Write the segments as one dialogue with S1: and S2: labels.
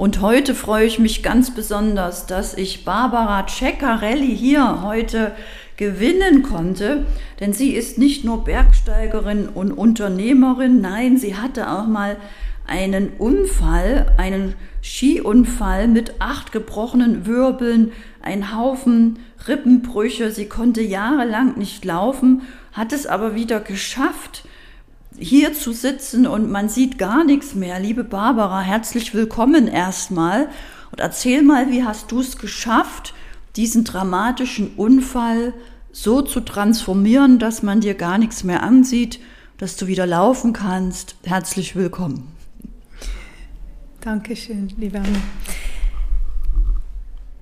S1: Und heute freue ich mich ganz besonders, dass ich Barbara Ceccarelli hier heute gewinnen konnte, denn sie ist nicht nur Bergsteigerin und Unternehmerin, nein, sie hatte auch mal einen Unfall, einen Skiunfall mit acht gebrochenen Wirbeln, ein Haufen Rippenbrüche. Sie konnte jahrelang nicht laufen, hat es aber wieder geschafft, hier zu sitzen und man sieht gar nichts mehr. Liebe Barbara, herzlich willkommen erstmal und erzähl mal, wie hast du es geschafft, diesen dramatischen Unfall so zu transformieren, dass man dir gar nichts mehr ansieht, dass du wieder laufen kannst. Herzlich willkommen.
S2: Dankeschön, liebe Anne.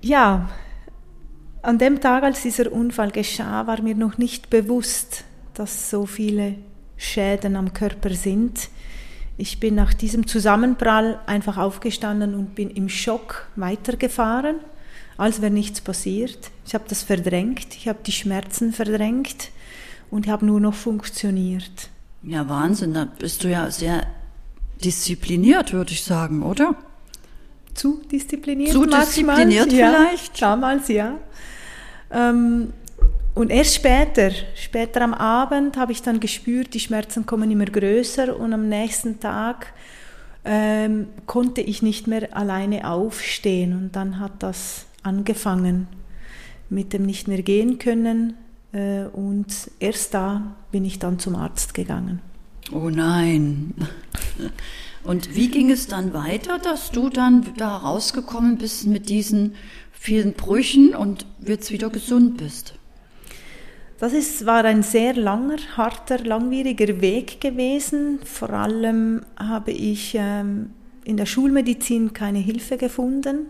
S2: Ja, an dem Tag, als dieser Unfall geschah, war mir noch nicht bewusst, dass so viele Schäden am Körper sind. Ich bin nach diesem Zusammenprall einfach aufgestanden und bin im Schock weitergefahren als wäre nichts passiert. Ich habe das verdrängt, ich habe die Schmerzen verdrängt und habe nur noch funktioniert.
S1: Ja, Wahnsinn, da bist du ja sehr diszipliniert, würde ich sagen, oder?
S2: Zu diszipliniert?
S1: Zu diszipliniert
S2: ja,
S1: vielleicht?
S2: Damals, ja. Ähm, und erst später, später am Abend, habe ich dann gespürt, die Schmerzen kommen immer größer und am nächsten Tag ähm, konnte ich nicht mehr alleine aufstehen und dann hat das angefangen mit dem nicht mehr gehen können äh, und erst da bin ich dann zum Arzt gegangen.
S1: Oh nein. Und wie ging es dann weiter, dass du dann da rausgekommen bist mit diesen vielen Brüchen und jetzt wieder gesund bist?
S2: Das ist, war ein sehr langer, harter, langwieriger Weg gewesen. Vor allem habe ich ähm, in der Schulmedizin keine Hilfe gefunden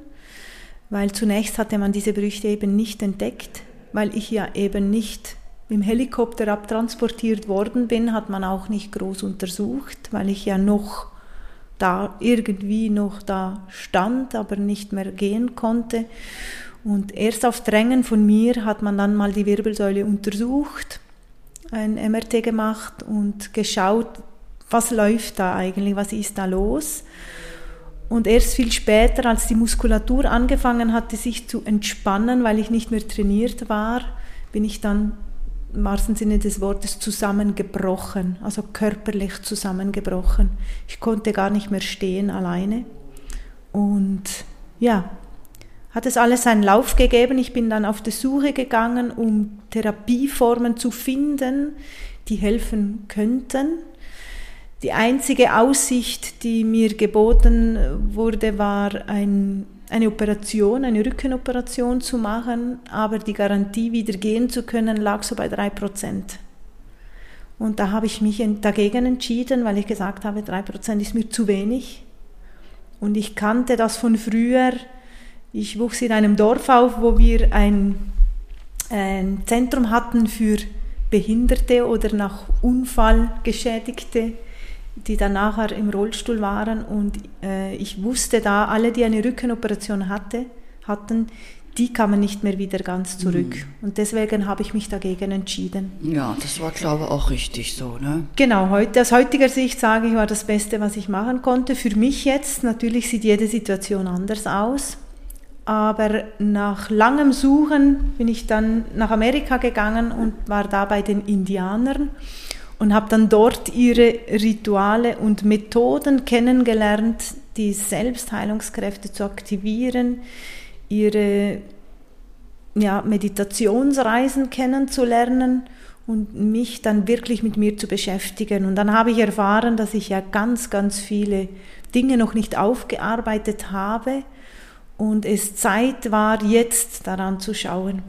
S2: weil zunächst hatte man diese Brüche eben nicht entdeckt, weil ich ja eben nicht im Helikopter abtransportiert worden bin, hat man auch nicht groß untersucht, weil ich ja noch da irgendwie noch da stand, aber nicht mehr gehen konnte. Und erst auf Drängen von mir hat man dann mal die Wirbelsäule untersucht, ein MRT gemacht und geschaut, was läuft da eigentlich, was ist da los. Und erst viel später, als die Muskulatur angefangen hatte, sich zu entspannen, weil ich nicht mehr trainiert war, bin ich dann im wahrsten Sinne des Wortes zusammengebrochen, also körperlich zusammengebrochen. Ich konnte gar nicht mehr stehen alleine. Und ja, hat es alles seinen Lauf gegeben. Ich bin dann auf die Suche gegangen, um Therapieformen zu finden, die helfen könnten. Die einzige Aussicht, die mir geboten wurde, war ein, eine Operation, eine Rückenoperation zu machen, aber die Garantie, wieder gehen zu können, lag so bei drei Prozent. Und da habe ich mich dagegen entschieden, weil ich gesagt habe, drei Prozent ist mir zu wenig. Und ich kannte das von früher. Ich wuchs in einem Dorf auf, wo wir ein, ein Zentrum hatten für Behinderte oder nach Unfall geschädigte die dann nachher im Rollstuhl waren und äh, ich wusste da, alle, die eine Rückenoperation hatte, hatten, die kamen nicht mehr wieder ganz zurück. Mhm. Und deswegen habe ich mich dagegen entschieden.
S1: Ja, das war, glaube ich, auch richtig so, ne?
S2: Genau, heute, aus heutiger Sicht sage ich, war das Beste, was ich machen konnte. Für mich jetzt, natürlich sieht jede Situation anders aus. Aber nach langem Suchen bin ich dann nach Amerika gegangen und war da bei den Indianern und habe dann dort ihre Rituale und Methoden kennengelernt, die Selbstheilungskräfte zu aktivieren, ihre ja, Meditationsreisen kennenzulernen und mich dann wirklich mit mir zu beschäftigen. Und dann habe ich erfahren, dass ich ja ganz, ganz viele Dinge noch nicht aufgearbeitet habe und es Zeit war, jetzt daran zu schauen.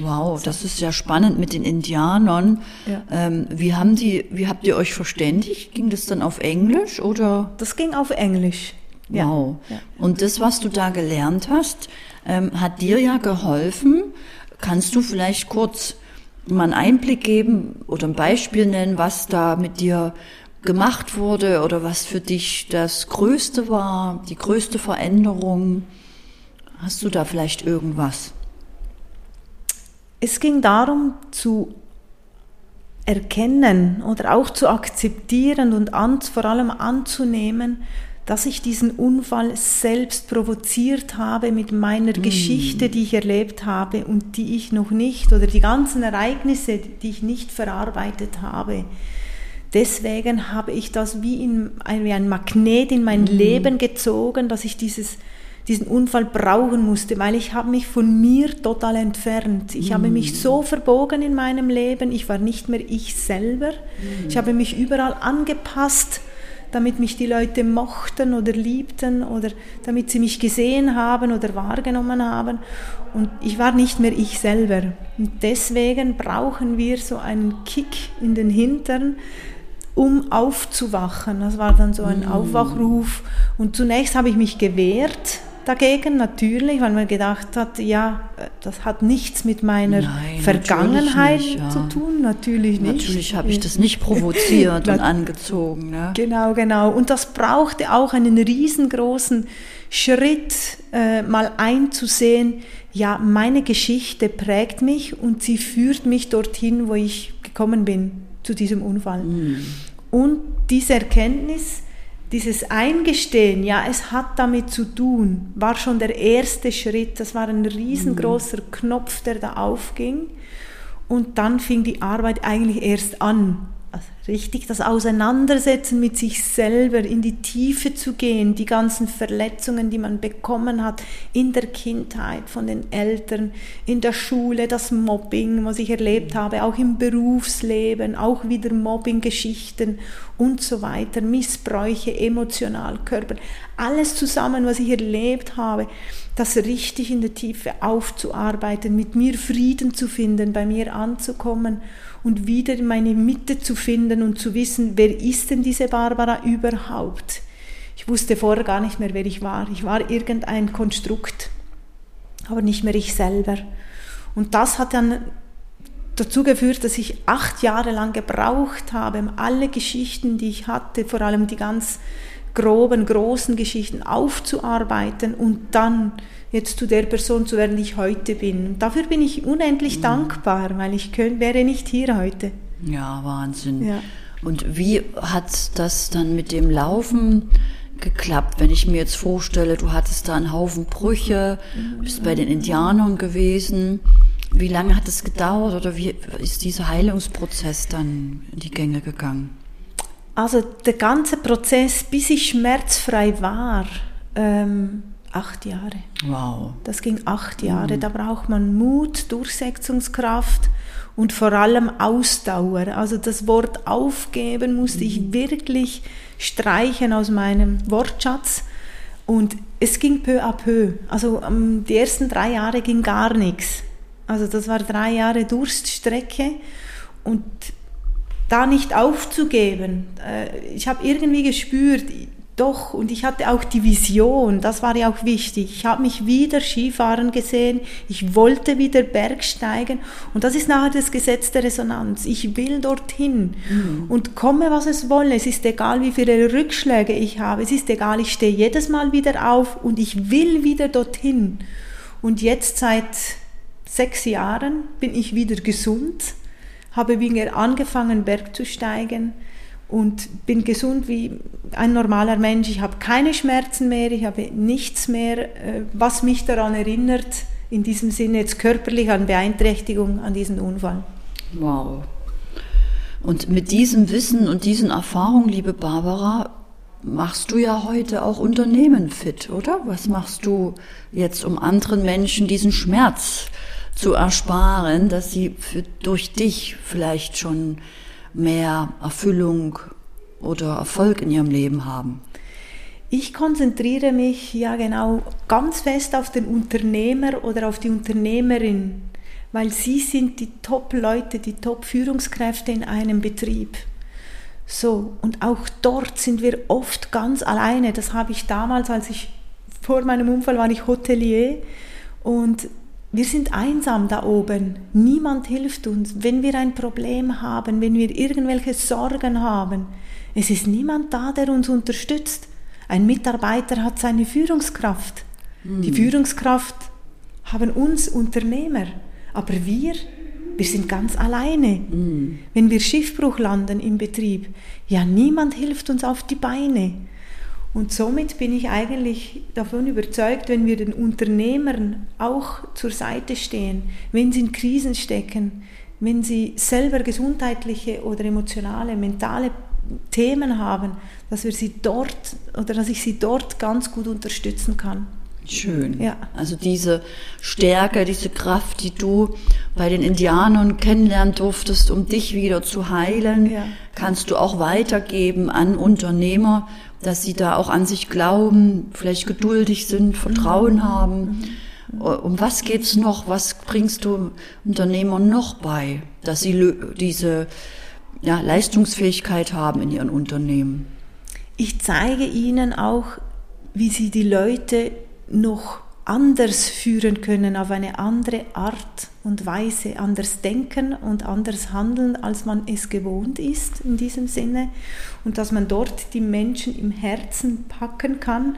S1: Wow, das ist ja spannend mit den Indianern. Ja. Ähm, wie haben die, wie habt ihr euch verständigt? Ging das dann auf Englisch oder?
S2: Das ging auf Englisch.
S1: Wow. Ja. Und das, was du da gelernt hast, ähm, hat dir ja geholfen. Kannst du vielleicht kurz mal einen Einblick geben oder ein Beispiel nennen, was da mit dir gemacht wurde oder was für dich das Größte war, die größte Veränderung? Hast du da vielleicht irgendwas?
S2: Es ging darum zu erkennen oder auch zu akzeptieren und an, vor allem anzunehmen, dass ich diesen Unfall selbst provoziert habe mit meiner mm. Geschichte, die ich erlebt habe und die ich noch nicht oder die ganzen Ereignisse, die ich nicht verarbeitet habe. Deswegen habe ich das wie, in, wie ein Magnet in mein mm. Leben gezogen, dass ich dieses diesen Unfall brauchen musste, weil ich habe mich von mir total entfernt. Ich mm. habe mich so verbogen in meinem Leben, ich war nicht mehr ich selber. Mm. Ich habe mich überall angepasst, damit mich die Leute mochten oder liebten oder damit sie mich gesehen haben oder wahrgenommen haben. Und ich war nicht mehr ich selber. Und deswegen brauchen wir so einen Kick in den Hintern, um aufzuwachen. Das war dann so ein mm. Aufwachruf. Und zunächst habe ich mich gewehrt, dagegen, natürlich, weil man gedacht hat, ja, das hat nichts mit meiner Nein, Vergangenheit nicht, ja. zu tun, natürlich nicht.
S1: Natürlich habe ich das nicht provoziert und angezogen. Ne?
S2: Genau, genau. Und das brauchte auch einen riesengroßen Schritt, äh, mal einzusehen, ja, meine Geschichte prägt mich und sie führt mich dorthin, wo ich gekommen bin, zu diesem Unfall. Mhm. Und diese Erkenntnis, dieses Eingestehen, ja, es hat damit zu tun, war schon der erste Schritt. Das war ein riesengroßer mhm. Knopf, der da aufging. Und dann fing die Arbeit eigentlich erst an also richtig das Auseinandersetzen mit sich selber, in die Tiefe zu gehen, die ganzen Verletzungen, die man bekommen hat in der Kindheit von den Eltern, in der Schule, das Mobbing, was ich erlebt habe, auch im Berufsleben, auch wieder Mobbing-Geschichten und so weiter, Missbräuche, emotional, Körper, alles zusammen, was ich erlebt habe, das richtig in der Tiefe aufzuarbeiten, mit mir Frieden zu finden, bei mir anzukommen und wieder in meine Mitte zu finden und zu wissen, wer ist denn diese Barbara überhaupt? Ich wusste vorher gar nicht mehr, wer ich war. Ich war irgendein Konstrukt, aber nicht mehr ich selber. Und das hat dann dazu geführt, dass ich acht Jahre lang gebraucht habe, alle Geschichten, die ich hatte, vor allem die ganz groben, großen Geschichten aufzuarbeiten und dann jetzt zu der Person zu werden, die ich heute bin. Und dafür bin ich unendlich mhm. dankbar, weil ich könnt, wäre nicht hier heute.
S1: Ja, Wahnsinn. Ja. Und wie hat das dann mit dem Laufen geklappt, wenn ich mir jetzt vorstelle, du hattest da einen Haufen Brüche, bist bei den Indianern gewesen. Wie lange hat es gedauert oder wie ist dieser Heilungsprozess dann in die Gänge gegangen?
S2: Also der ganze Prozess, bis ich schmerzfrei war, ähm, acht Jahre.
S1: Wow.
S2: Das ging acht Jahre. Mhm. Da braucht man Mut, Durchsetzungskraft und vor allem Ausdauer. Also das Wort aufgeben musste mhm. ich wirklich streichen aus meinem Wortschatz. Und es ging peu à peu. Also um, die ersten drei Jahre ging gar nichts. Also das war drei Jahre Durststrecke und da nicht aufzugeben. Äh, ich habe irgendwie gespürt, doch, und ich hatte auch die Vision, das war ja auch wichtig. Ich habe mich wieder Skifahren gesehen, ich wollte wieder Bergsteigen und das ist nachher das Gesetz der Resonanz. Ich will dorthin mhm. und komme, was es wolle. Es ist egal, wie viele Rückschläge ich habe, es ist egal, ich stehe jedes Mal wieder auf und ich will wieder dorthin. Und jetzt seit sechs Jahren bin ich wieder gesund, habe wieder angefangen, Berg zu steigen und bin gesund wie ein normaler Mensch. Ich habe keine Schmerzen mehr, ich habe nichts mehr, äh, was mich daran erinnert, in diesem Sinne jetzt körperlich an Beeinträchtigung, an diesen Unfall.
S1: Wow. Und mit diesem Wissen und diesen Erfahrungen, liebe Barbara, machst du ja heute auch Unternehmen fit, oder? Was machst du jetzt, um anderen Menschen diesen Schmerz zu ersparen, dass sie für, durch dich vielleicht schon mehr Erfüllung oder Erfolg in ihrem Leben haben?
S2: Ich konzentriere mich ja genau ganz fest auf den Unternehmer oder auf die Unternehmerin, weil sie sind die Top-Leute, die Top-Führungskräfte in einem Betrieb. So, und auch dort sind wir oft ganz alleine. Das habe ich damals, als ich vor meinem Unfall war, ich Hotelier und wir sind einsam da oben. Niemand hilft uns. Wenn wir ein Problem haben, wenn wir irgendwelche Sorgen haben, es ist niemand da, der uns unterstützt. Ein Mitarbeiter hat seine Führungskraft. Mhm. Die Führungskraft haben uns Unternehmer. Aber wir, wir sind ganz alleine. Mhm. Wenn wir Schiffbruch landen im Betrieb, ja, niemand hilft uns auf die Beine. Und somit bin ich eigentlich davon überzeugt, wenn wir den Unternehmern auch zur Seite stehen, wenn sie in Krisen stecken, wenn sie selber gesundheitliche oder emotionale, mentale Themen haben, dass wir sie dort oder dass ich sie dort ganz gut unterstützen kann.
S1: Schön. Ja. Also diese Stärke, diese Kraft, die du bei den Indianern kennenlernen durftest, um dich wieder zu heilen, ja. kannst du auch weitergeben an Unternehmer, dass sie da auch an sich glauben, vielleicht geduldig sind, Vertrauen mhm. haben. Mhm. Um was geht's noch? Was bringst du Unternehmern noch bei, dass sie diese ja, Leistungsfähigkeit haben in ihren Unternehmen?
S2: Ich zeige ihnen auch, wie sie die Leute noch anders führen können, auf eine andere Art und Weise, anders denken und anders handeln, als man es gewohnt ist in diesem Sinne. Und dass man dort die Menschen im Herzen packen kann.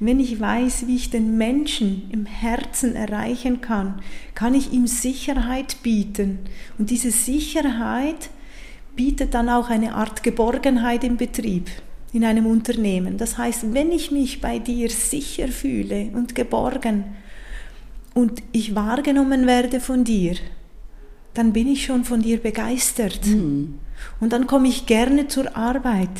S2: Wenn ich weiß, wie ich den Menschen im Herzen erreichen kann, kann ich ihm Sicherheit bieten. Und diese Sicherheit bietet dann auch eine Art Geborgenheit im Betrieb in einem Unternehmen. Das heißt, wenn ich mich bei dir sicher fühle und geborgen und ich wahrgenommen werde von dir, dann bin ich schon von dir begeistert. Mhm. Und dann komme ich gerne zur Arbeit.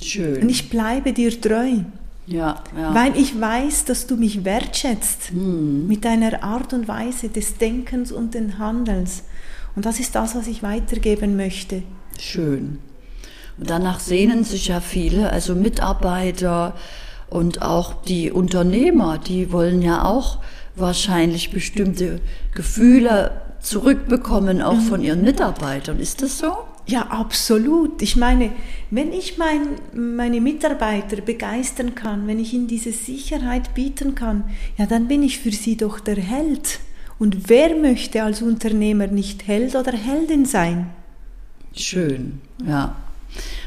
S1: Schön.
S2: Und ich bleibe dir treu.
S1: Ja, ja.
S2: Weil ich weiß, dass du mich wertschätzt mhm. mit deiner Art und Weise des Denkens und des Handelns. Und das ist das, was ich weitergeben möchte.
S1: Schön. Und danach sehnen sich ja viele, also Mitarbeiter und auch die Unternehmer, die wollen ja auch wahrscheinlich bestimmte Gefühle zurückbekommen, auch von ihren Mitarbeitern. Ist das so?
S2: Ja, absolut. Ich meine, wenn ich mein, meine Mitarbeiter begeistern kann, wenn ich ihnen diese Sicherheit bieten kann, ja, dann bin ich für sie doch der Held. Und wer möchte als Unternehmer nicht Held oder Heldin sein?
S1: Schön, ja.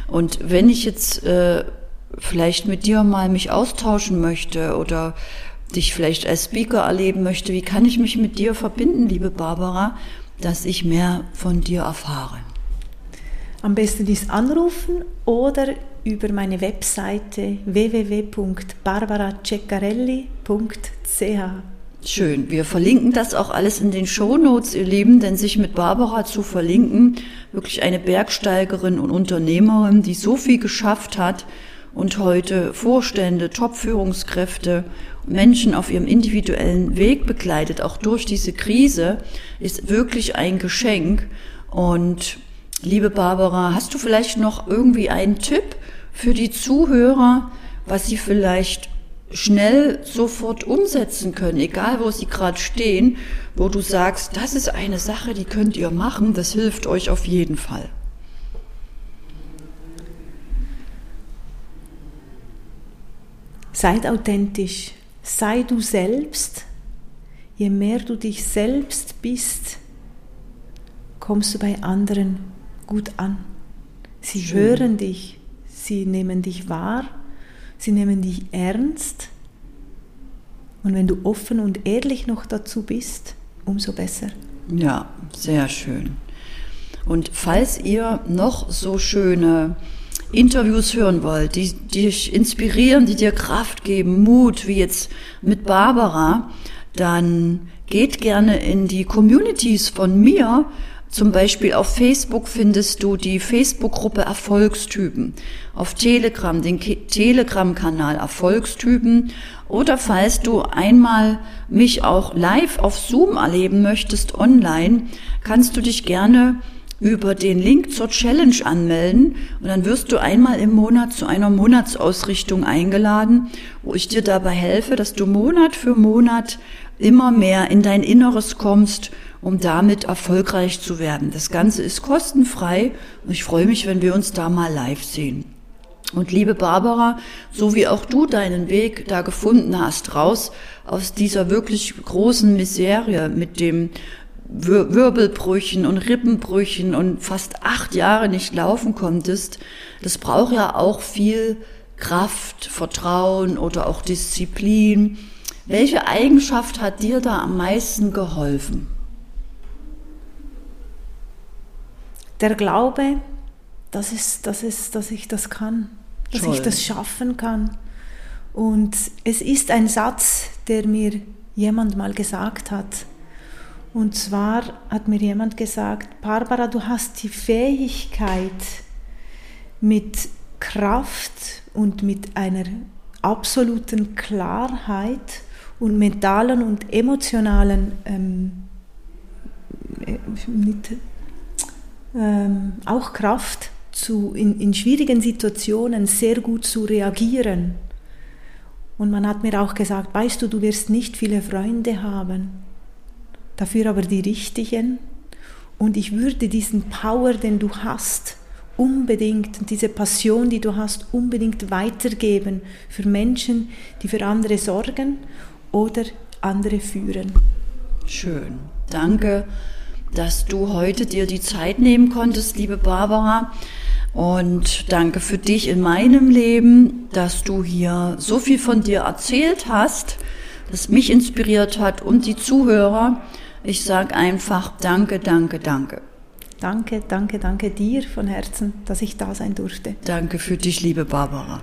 S1: Und wenn ich jetzt äh, vielleicht mit dir mal mich austauschen möchte oder dich vielleicht als Speaker erleben möchte, wie kann ich mich mit dir verbinden, liebe Barbara, dass ich mehr von dir erfahre?
S2: Am besten ist anrufen oder über meine Webseite www.barbaraceccarelli.ch.
S1: Schön. Wir verlinken das auch alles in den Shownotes, ihr Lieben, denn sich mit Barbara zu verlinken, wirklich eine Bergsteigerin und Unternehmerin, die so viel geschafft hat und heute Vorstände, Top-Führungskräfte, Menschen auf ihrem individuellen Weg begleitet, auch durch diese Krise, ist wirklich ein Geschenk. Und liebe Barbara, hast du vielleicht noch irgendwie einen Tipp für die Zuhörer, was sie vielleicht schnell sofort umsetzen können, egal wo sie gerade stehen, wo du sagst, das ist eine Sache, die könnt ihr machen, das hilft euch auf jeden Fall.
S2: Seid authentisch, sei du selbst. Je mehr du dich selbst bist, kommst du bei anderen gut an. Sie Schön. hören dich, sie nehmen dich wahr sie nehmen dich ernst. Und wenn du offen und ehrlich noch dazu bist, umso besser.
S1: Ja, sehr schön. Und falls ihr noch so schöne Interviews hören wollt, die, die dich inspirieren, die dir Kraft geben, Mut, wie jetzt mit Barbara, dann geht gerne in die Communities von mir zum Beispiel auf Facebook findest du die Facebook-Gruppe Erfolgstypen, auf Telegram den Telegram-Kanal Erfolgstypen oder falls du einmal mich auch live auf Zoom erleben möchtest online, kannst du dich gerne über den Link zur Challenge anmelden und dann wirst du einmal im Monat zu einer Monatsausrichtung eingeladen, wo ich dir dabei helfe, dass du Monat für Monat immer mehr in dein Inneres kommst um damit erfolgreich zu werden. Das Ganze ist kostenfrei und ich freue mich, wenn wir uns da mal live sehen. Und liebe Barbara, so wie auch du deinen Weg da gefunden hast, raus aus dieser wirklich großen Miserie mit dem Wirbelbrüchen und Rippenbrüchen und fast acht Jahre nicht laufen konntest, das braucht ja auch viel Kraft, Vertrauen oder auch Disziplin. Welche Eigenschaft hat dir da am meisten geholfen?
S2: Der Glaube, dass, es, dass, es, dass ich das kann. dass
S1: Toll.
S2: ich das schaffen kann. Und es ist ein Satz, der mir jemand mal gesagt hat. Und zwar hat mir jemand gesagt, Barbara, du hast die Fähigkeit, mit Kraft und mit einer absoluten Klarheit und mentalen und emotionalen ähm, äh, mit, ähm, auch Kraft zu, in, in schwierigen Situationen sehr gut zu reagieren. Und man hat mir auch gesagt, weißt du, du wirst nicht viele Freunde haben, dafür aber die richtigen. Und ich würde diesen Power, den du hast, unbedingt diese Passion, die du hast, unbedingt weitergeben für Menschen, die für andere sorgen oder andere führen.
S1: Schön. Danke, dass du heute dir die Zeit nehmen konntest, liebe Barbara. Und danke für dich in meinem Leben, dass du hier so viel von dir erzählt hast, das mich inspiriert hat und die Zuhörer. Ich sage einfach danke, danke, danke.
S2: Danke, danke, danke dir von Herzen, dass ich da sein durfte.
S1: Danke für dich, liebe Barbara.